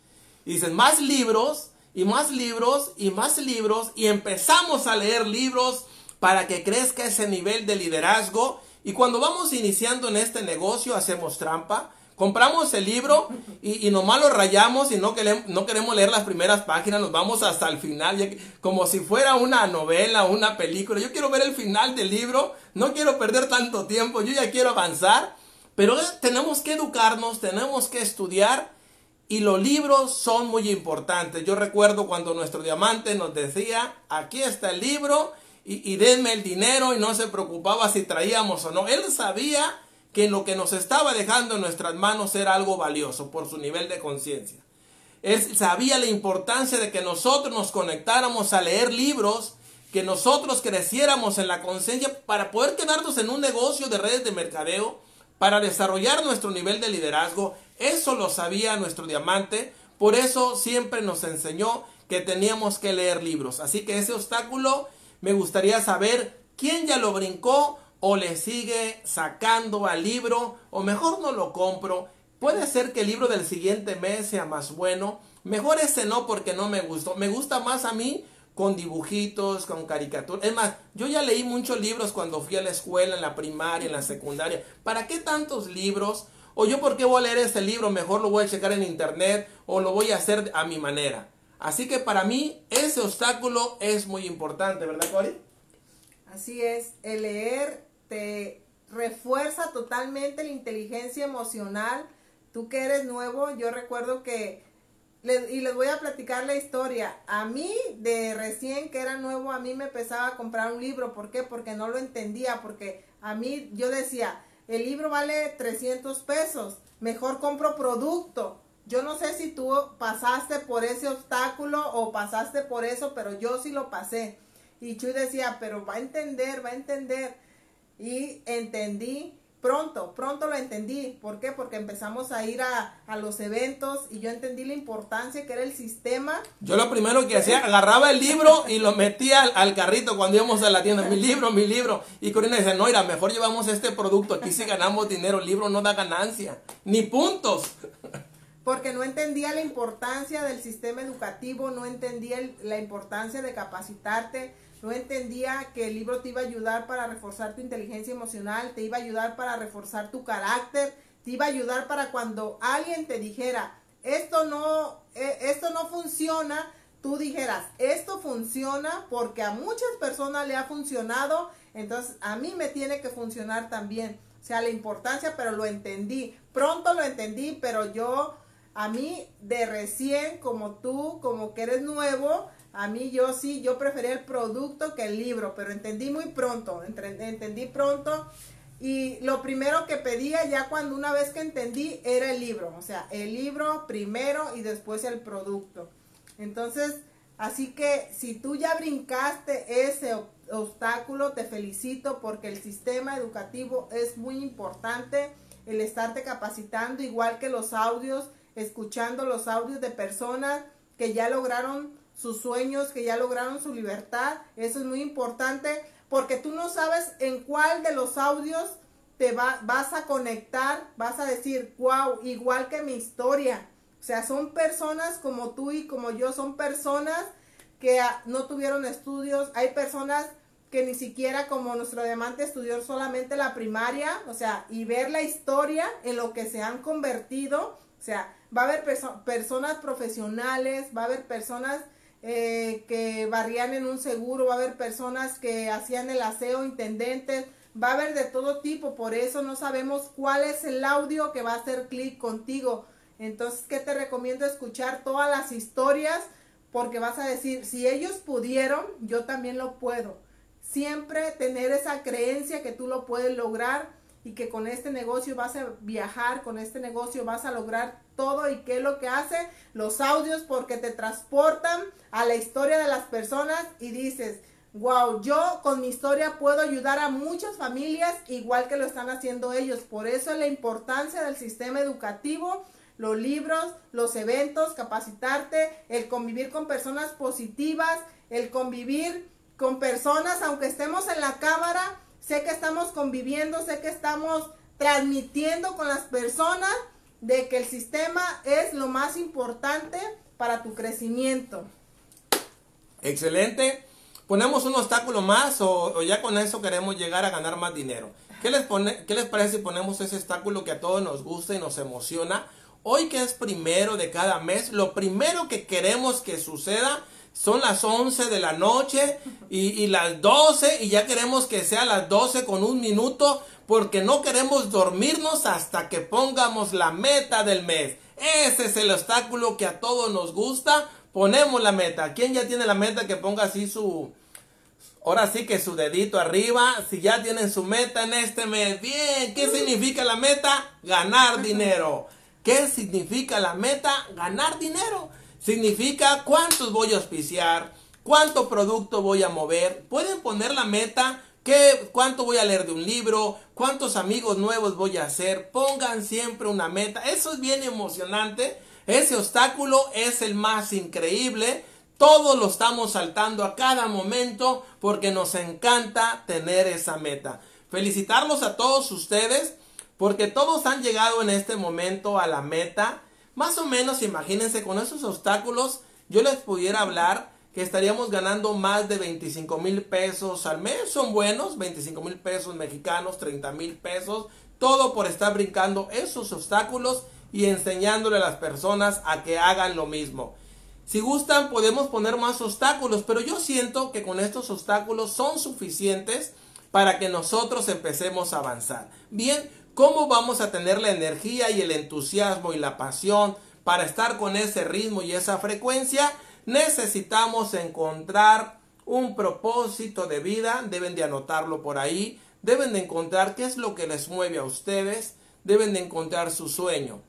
dicen, más libros, y más libros y más libros y empezamos a leer libros para que crezca ese nivel de liderazgo. Y cuando vamos iniciando en este negocio hacemos trampa. Compramos el libro y, y nomás rayamos y no queremos, no queremos leer las primeras páginas, nos vamos hasta el final, como si fuera una novela, una película. Yo quiero ver el final del libro, no quiero perder tanto tiempo, yo ya quiero avanzar. Pero tenemos que educarnos, tenemos que estudiar y los libros son muy importantes. Yo recuerdo cuando nuestro diamante nos decía, aquí está el libro y, y, denme el dinero y no se preocupaba si traíamos o no. Él sabía que lo que nos estaba dejando en nuestras manos era algo valioso por su nivel de conciencia. Él sabía la importancia de que nosotros nos conectáramos a leer libros, que nosotros creciéramos en la conciencia para poder quedarnos en un negocio de redes de mercadeo, para desarrollar nuestro nivel de liderazgo eso lo sabía nuestro diamante, por eso siempre nos enseñó que teníamos que leer libros. Así que ese obstáculo me gustaría saber quién ya lo brincó o le sigue sacando al libro o mejor no lo compro. Puede ser que el libro del siguiente mes sea más bueno. Mejor ese no porque no me gustó. Me gusta más a mí con dibujitos, con caricaturas. Es más, yo ya leí muchos libros cuando fui a la escuela, en la primaria, en la secundaria. ¿Para qué tantos libros? O yo por qué voy a leer este libro, mejor lo voy a checar en internet o lo voy a hacer a mi manera. Así que para mí ese obstáculo es muy importante, ¿verdad, Cori? Así es, el leer te refuerza totalmente la inteligencia emocional. Tú que eres nuevo, yo recuerdo que, y les voy a platicar la historia, a mí de recién que era nuevo, a mí me empezaba a comprar un libro. ¿Por qué? Porque no lo entendía, porque a mí yo decía, el libro vale 300 pesos, mejor compro producto. Yo no sé si tú pasaste por ese obstáculo o pasaste por eso, pero yo sí lo pasé. Y Chuy decía, pero va a entender, va a entender. Y entendí pronto, pronto lo entendí. ¿Por qué? Porque empezamos a ir a, los eventos y yo entendí la importancia que era el sistema. Yo lo primero que hacía, agarraba el libro y lo metía al, carrito cuando íbamos a la tienda. Mi libro, mi libro. Y Corina dice, no, mira, mejor llevamos este producto. Aquí sí ganamos dinero. El libro no da ganancia. Ni puntos. Porque no entendía la importancia del sistema educativo, no entendía la importancia de capacitarte no entendía que el libro te iba a ayudar para reforzar tu inteligencia emocional, te iba a ayudar para reforzar tu carácter, te iba a ayudar para cuando alguien te dijera, esto no, eh, esto no funciona, tú dijeras, esto funciona porque a muchas personas le ha funcionado, entonces a mí me tiene que funcionar también. O sea, la importancia, pero lo entendí. Pronto lo entendí, pero yo, a mí de recién, como tú, como que eres nuevo, a mí yo sí, yo prefería el producto que el libro, pero entendí muy pronto, entendí pronto y lo primero que pedía ya cuando una vez que entendí era el libro, o sea, el libro primero y después el producto. Entonces, así que si tú ya brincaste ese obstáculo, te felicito porque el sistema educativo es muy importante, el estarte capacitando, igual que los audios, escuchando los audios de personas que ya lograron sus sueños, que ya lograron su libertad, eso es muy importante porque tú no sabes en cuál de los audios te va, vas a conectar, vas a decir, wow, igual que mi historia. O sea, son personas como tú y como yo, son personas que ah, no tuvieron estudios, hay personas que ni siquiera como nuestro diamante estudió solamente la primaria, o sea, y ver la historia en lo que se han convertido, o sea, va a haber personas profesionales, va a haber personas eh, que barrían en un seguro, va a haber personas que hacían el aseo, intendentes, va a haber de todo tipo, por eso no sabemos cuál es el audio que va a hacer clic contigo. Entonces, ¿qué te recomiendo escuchar todas las historias? Porque vas a decir, si ellos pudieron, yo también lo puedo. Siempre tener esa creencia que tú lo puedes lograr y que con este negocio vas a viajar, con este negocio vas a lograr todo y qué es lo que hace los audios porque te transportan a la historia de las personas y dices, wow, yo con mi historia puedo ayudar a muchas familias igual que lo están haciendo ellos. Por eso es la importancia del sistema educativo, los libros, los eventos, capacitarte, el convivir con personas positivas, el convivir con personas, aunque estemos en la cámara, sé que estamos conviviendo, sé que estamos transmitiendo con las personas de que el sistema es lo más importante para tu crecimiento. Excelente. ¿Ponemos un obstáculo más o, ya con eso queremos llegar a ganar más dinero? ¿Qué les, pone, ¿Qué les parece si ponemos ese obstáculo que a todos nos gusta y nos emociona? Hoy que es primero de cada mes, lo primero que queremos que suceda son las 11 de la noche y, las 12 y ya queremos que sea las 12 con un minuto porque no queremos dormirnos hasta que pongamos la meta del mes. Ese es el obstáculo que a todos nos gusta. Ponemos la meta. ¿Quién ya tiene la meta que ponga así su... Ahora sí que su dedito arriba, si ya tienen su meta en este mes. Bien, ¿qué significa la meta? Ganar dinero. ¿Qué significa la meta? Ganar dinero. Significa cuántos voy a auspiciar, cuánto producto voy a mover. Pueden poner la meta, qué, cuánto voy a leer de un libro, cuántos amigos nuevos voy a hacer. Pongan siempre una meta. Eso es bien emocionante. Ese obstáculo es el más increíble. Todos lo estamos saltando a cada momento porque nos encanta tener esa meta. Felicitarlos a todos ustedes porque todos han llegado en este momento a la meta más o menos, imagínense, con esos obstáculos, yo les pudiera hablar que estaríamos ganando más de 25 mil pesos al mes. Son buenos, 25 mil pesos mexicanos, 30 mil pesos. Todo por estar brincando esos obstáculos y enseñándole a las personas a que hagan lo mismo. Si gustan, podemos poner más obstáculos, pero yo siento que con estos obstáculos son suficientes para que nosotros empecemos a avanzar. Bien, ¿Cómo vamos a tener la energía y el entusiasmo y la pasión para estar con ese ritmo y esa frecuencia? Necesitamos encontrar un propósito de vida, deben de anotarlo por ahí, deben de encontrar qué es lo que les mueve a ustedes, deben de encontrar su sueño.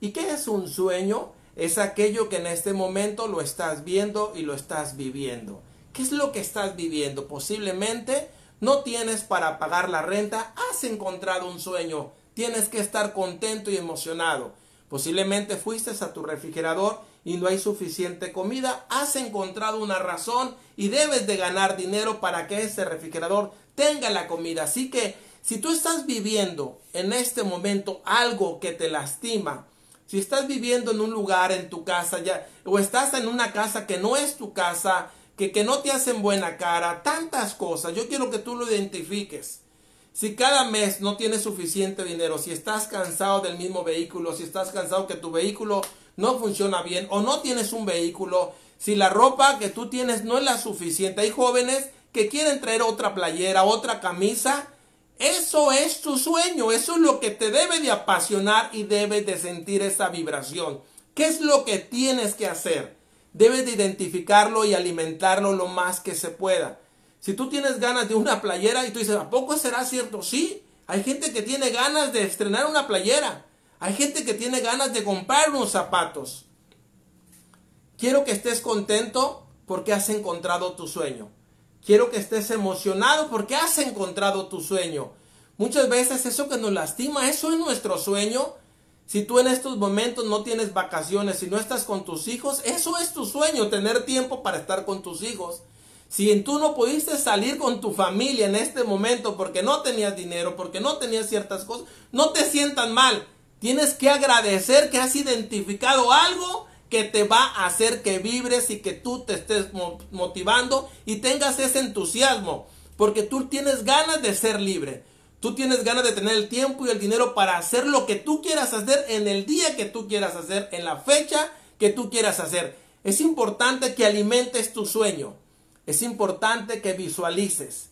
¿Y qué es un sueño? Es aquello que en este momento lo estás viendo y lo estás viviendo. ¿Qué es lo que estás viviendo? Posiblemente no tienes para pagar la renta, has encontrado un sueño, tienes que estar contento y emocionado. Posiblemente fuiste a tu refrigerador y no hay suficiente comida, has encontrado una razón y debes de ganar dinero para que ese refrigerador tenga la comida. Así que si tú estás viviendo en este momento algo que te lastima, si estás viviendo en un lugar en tu casa ya o estás en una casa que no es tu casa, que, no te hacen buena cara, tantas cosas. Yo quiero que tú lo identifiques. Si cada mes no tienes suficiente dinero, si estás cansado del mismo vehículo, si estás cansado que tu vehículo no funciona bien o no tienes un vehículo, si la ropa que tú tienes no es la suficiente, hay jóvenes que quieren traer otra playera, otra camisa, eso es tu sueño, eso es lo que te debe de apasionar y debes de sentir esa vibración. ¿Qué es lo que tienes que hacer? Debes de identificarlo y alimentarlo lo más que se pueda. Si tú tienes ganas de una playera y tú dices, ¿a poco será cierto? Sí, hay gente que tiene ganas de estrenar una playera. Hay gente que tiene ganas de comprar unos zapatos. Quiero que estés contento porque has encontrado tu sueño. Quiero que estés emocionado porque has encontrado tu sueño. Muchas veces eso que nos lastima, eso es nuestro sueño. Si tú en estos momentos no tienes vacaciones, si no estás con tus hijos, eso es tu sueño, tener tiempo para estar con tus hijos. Si tú no pudiste salir con tu familia en este momento porque no tenías dinero, porque no tenías ciertas cosas, no te sientan mal. Tienes que agradecer que has identificado algo que te va a hacer que vibres y que tú te estés motivando y tengas ese entusiasmo, porque tú tienes ganas de ser libre. Tú tienes ganas de tener el tiempo y el dinero para hacer lo que tú quieras hacer en el día que tú quieras hacer, en la fecha que tú quieras hacer. Es importante que alimentes tu sueño. Es importante que visualices.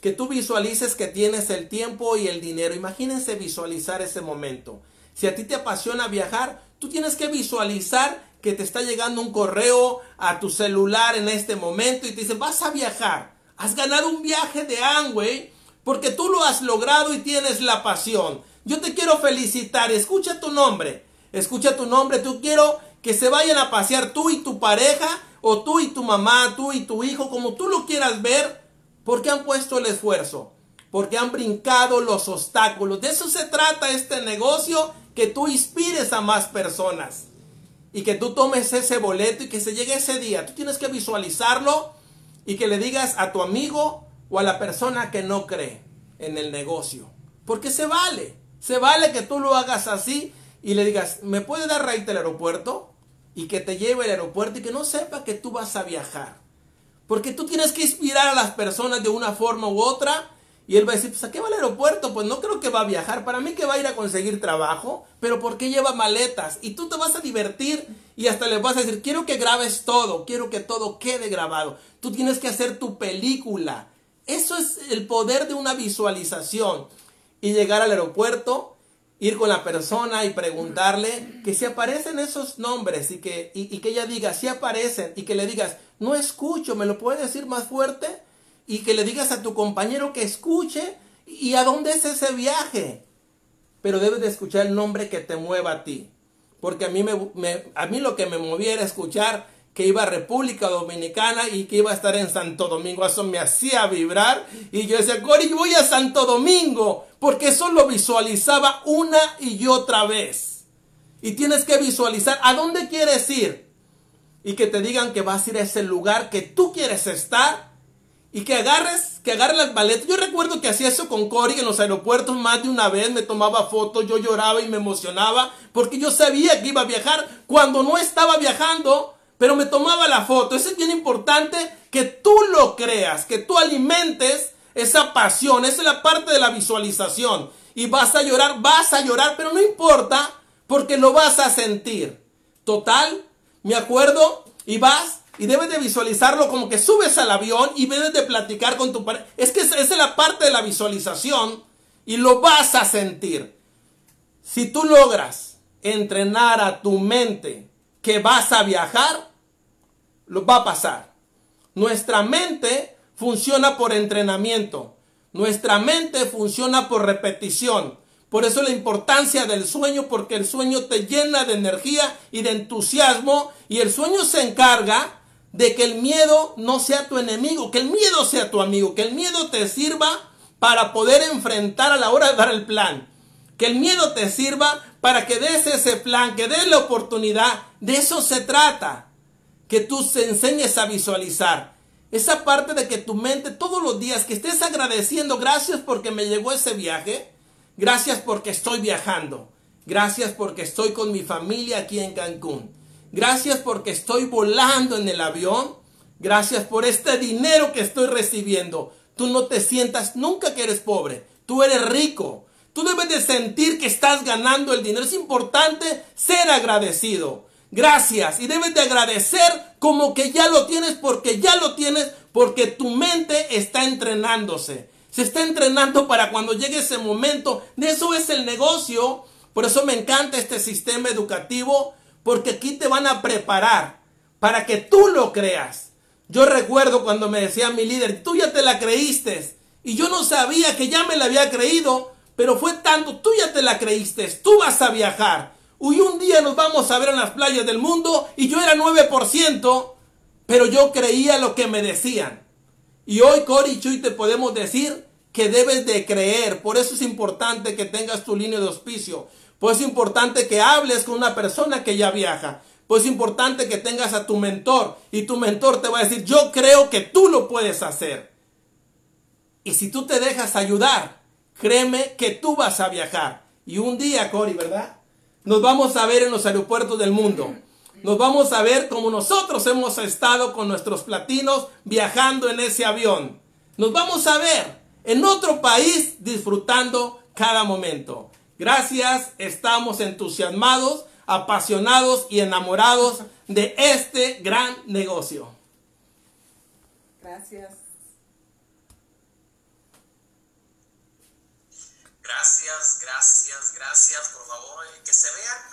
Que tú visualices que tienes el tiempo y el dinero. Imagínense visualizar ese momento. Si a ti te apasiona viajar, tú tienes que visualizar que te está llegando un correo a tu celular en este momento y te dice, vas a viajar, has ganado un viaje de Amway porque tú lo has logrado y tienes la pasión. Yo te quiero felicitar, escucha tu nombre, escucha tu nombre, tú quiero que se vayan a pasear tú y tu pareja o tú y tu mamá, tú y tu hijo, como tú lo quieras ver, porque han puesto el esfuerzo, porque han brincado los obstáculos. De eso se trata este negocio, que tú inspires a más personas y que tú tomes ese boleto y que se llegue ese día. Tú tienes que visualizarlo y que le digas a tu amigo o a la persona que no cree en el negocio. Porque se vale. Se vale que tú lo hagas así y le digas, ¿me puede dar raíz del aeropuerto? Y que te lleve al aeropuerto y que no sepa que tú vas a viajar. Porque tú tienes que inspirar a las personas de una forma u otra y él va a decir, pues ¿a qué va al aeropuerto? Pues no creo que va a viajar. Para mí que va a ir a conseguir trabajo. Pero ¿por qué lleva maletas? Y tú te vas a divertir y hasta le vas a decir, quiero que grabes todo. Quiero que todo quede grabado. Tú tienes que hacer tu película. Eso es el poder de una visualización. Y llegar al aeropuerto, ir con la persona y preguntarle que si aparecen esos nombres y que, y que ella diga, si aparecen y que le digas, no escucho, ¿me lo puedes decir más fuerte? y que le digas a tu compañero que escuche y a dónde es ese viaje. Pero debes de escuchar el nombre que te mueva a ti. Porque a mí, me, a mí lo que me movía era escuchar que iba a República Dominicana y que iba a estar en Santo Domingo. Eso me hacía vibrar. Y yo decía, Cori, voy a Santo Domingo. Porque eso lo visualizaba una y otra vez. Y tienes que visualizar a dónde quieres ir. Y que te digan que vas a ir a ese lugar que tú quieres estar y que agarres, que agarres las maletas. Yo recuerdo que hacía eso con Cory en los aeropuertos más de una vez, me tomaba fotos, yo lloraba y me emocionaba porque yo sabía que iba a viajar cuando no estaba viajando, pero me tomaba la foto. Eso es bien importante que tú lo creas, que tú alimentes esa pasión, esa es la parte de la visualización. Y vas a llorar, vas a llorar, pero no importa porque lo vas a sentir. Total, me acuerdo, y vas y debes de visualizarlo como que subes al avión y debes de platicar con tu pareja. Es que esa es la parte de la visualización y lo vas a sentir. Si tú logras entrenar a tu mente que vas a viajar, lo va a pasar. Nuestra mente funciona por entrenamiento. Nuestra mente funciona por repetición. Por eso la importancia del sueño, porque el sueño te llena de energía y de entusiasmo y el sueño se encarga de que el miedo no sea tu enemigo, que el miedo sea tu amigo, que el miedo te sirva para poder enfrentar a la hora de dar el plan. Que el miedo te sirva para que des ese plan, que des la oportunidad. De eso se trata. Que tú se enseñes a visualizar. Esa parte de que tu mente todos los días que estés agradeciendo, gracias porque me llegó ese viaje, gracias porque estoy viajando, gracias porque estoy con mi familia aquí en Cancún. Gracias porque estoy volando en el avión. Gracias por este dinero que estoy recibiendo. Tú no te sientas nunca que eres pobre. Tú eres rico. Tú debes de sentir que estás ganando el dinero. Es importante ser agradecido. Gracias. Y debes de agradecer como que ya lo tienes porque ya lo tienes porque tu mente está entrenándose. Se está entrenando para cuando llegue ese momento. De eso es el negocio. Por eso me encanta este sistema educativo porque aquí te van a preparar para que tú lo creas. Yo recuerdo cuando me decía mi líder, tú ya te la creíste. Y yo no sabía que ya me la había creído, pero fue tanto, tú ya te la creíste, tú vas a viajar. Hoy un día nos vamos a ver en las playas del mundo y yo era 9%, pero yo creía lo que me decían. Y hoy, Cory y Chuy, te podemos decir que debes de creer. Por eso es importante que tengas tu línea de auspicio. Por eso es importante que hables con una persona que ya viaja. Pues es importante que tengas a tu mentor y tu mentor te va a decir, yo creo que tú lo puedes hacer. Y si tú te dejas ayudar, créeme que tú vas a viajar. Y un día, Cory, ¿verdad? Nos vamos a ver en los aeropuertos del mundo. Nos vamos a ver como nosotros hemos estado con nuestros platinos viajando en ese avión. Nos vamos a ver en otro país disfrutando cada momento. Gracias, estamos entusiasmados apasionados y enamorados de este gran negocio. Gracias. Gracias, gracias, gracias. Por favor, eh, que se vean,